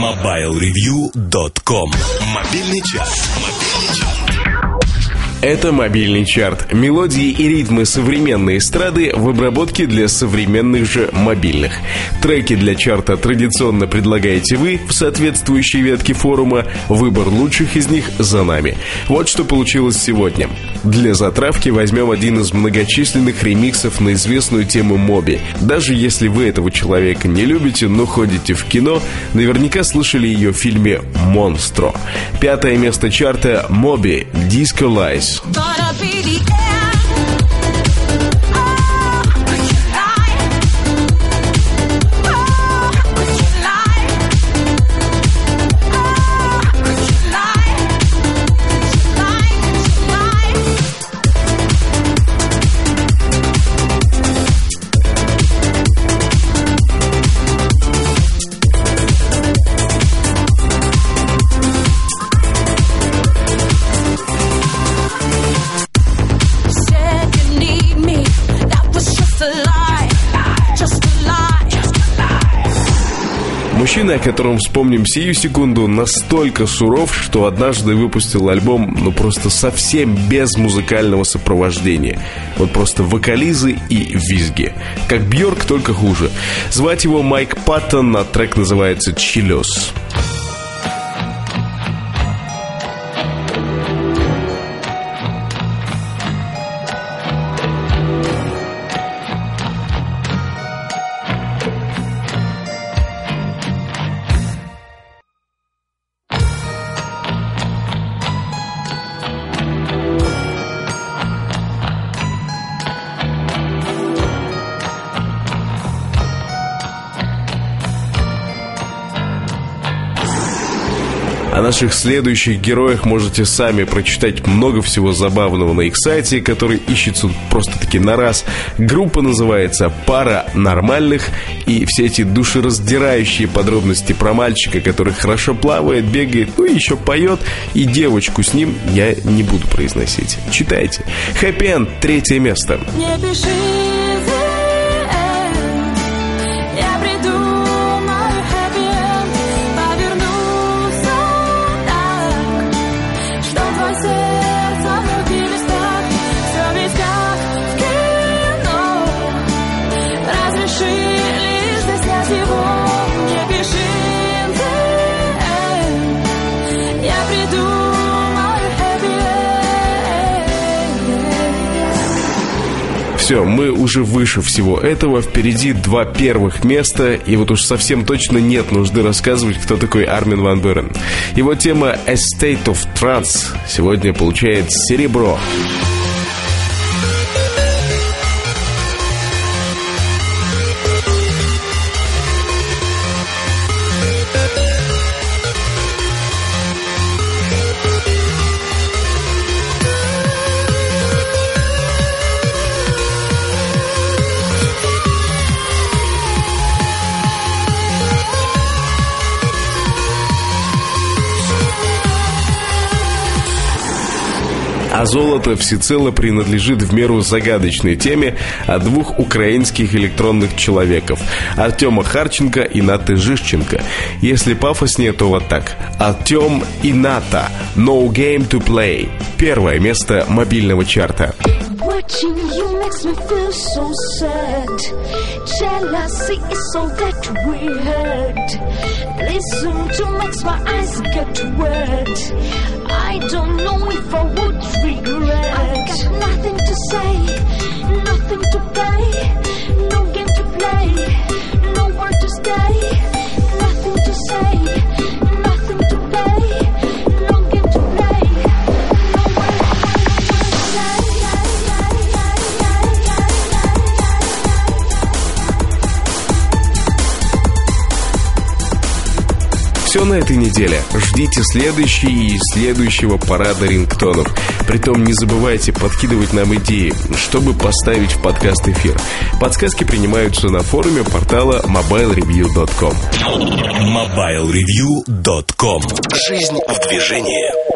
MobileReview.com Мобильный час. Мобильный час. Это мобильный чарт. Мелодии и ритмы современной эстрады в обработке для современных же мобильных. Треки для чарта традиционно предлагаете вы в соответствующей ветке форума. Выбор лучших из них за нами. Вот что получилось сегодня. Для затравки возьмем один из многочисленных ремиксов на известную тему Моби. Даже если вы этого человека не любите, но ходите в кино, наверняка слышали ее в фильме «Монстро». Пятое место чарта Моби «Disco Lies». Peace. Мужчина, о котором вспомним сию секунду, настолько суров, что однажды выпустил альбом, ну просто совсем без музыкального сопровождения. Вот просто вокализы и визги. Как Бьорк, только хуже. Звать его Майк Паттон, а трек называется «Чилес». О наших следующих героях можете сами прочитать много всего забавного на их сайте, который ищется просто-таки на раз. Группа называется «Пара нормальных», и все эти душераздирающие подробности про мальчика, который хорошо плавает, бегает, ну и еще поет, и девочку с ним я не буду произносить. Читайте. «Хэппи Энд», третье место. Не пиши лишь заснять его Не пиши the end Я придумаю happy end Все, мы уже выше всего этого. Впереди два первых места. И вот уж совсем точно нет нужды рассказывать, кто такой Армин Ван Берен. Его тема «A State of Trance» сегодня получает серебро. А золото всецело принадлежит в меру загадочной теме о двух украинских электронных человеков – Артема Харченко и Наты Жишченко. Если пафоснее, то вот так. Артем и Ната – No Game to Play. Первое место мобильного чарта. Watching you makes me feel so sad. Jealousy is all that we had. Listen to makes my eyes get wet. I don't know if I would regret. I've got nothing to say, nothing to play, Все на этой неделе. Ждите следующий и следующего парада рингтонов. Притом не забывайте подкидывать нам идеи, чтобы поставить в подкаст эфир. Подсказки принимаются на форуме портала mobilereview.com. MobileReview.com Жизнь в движении.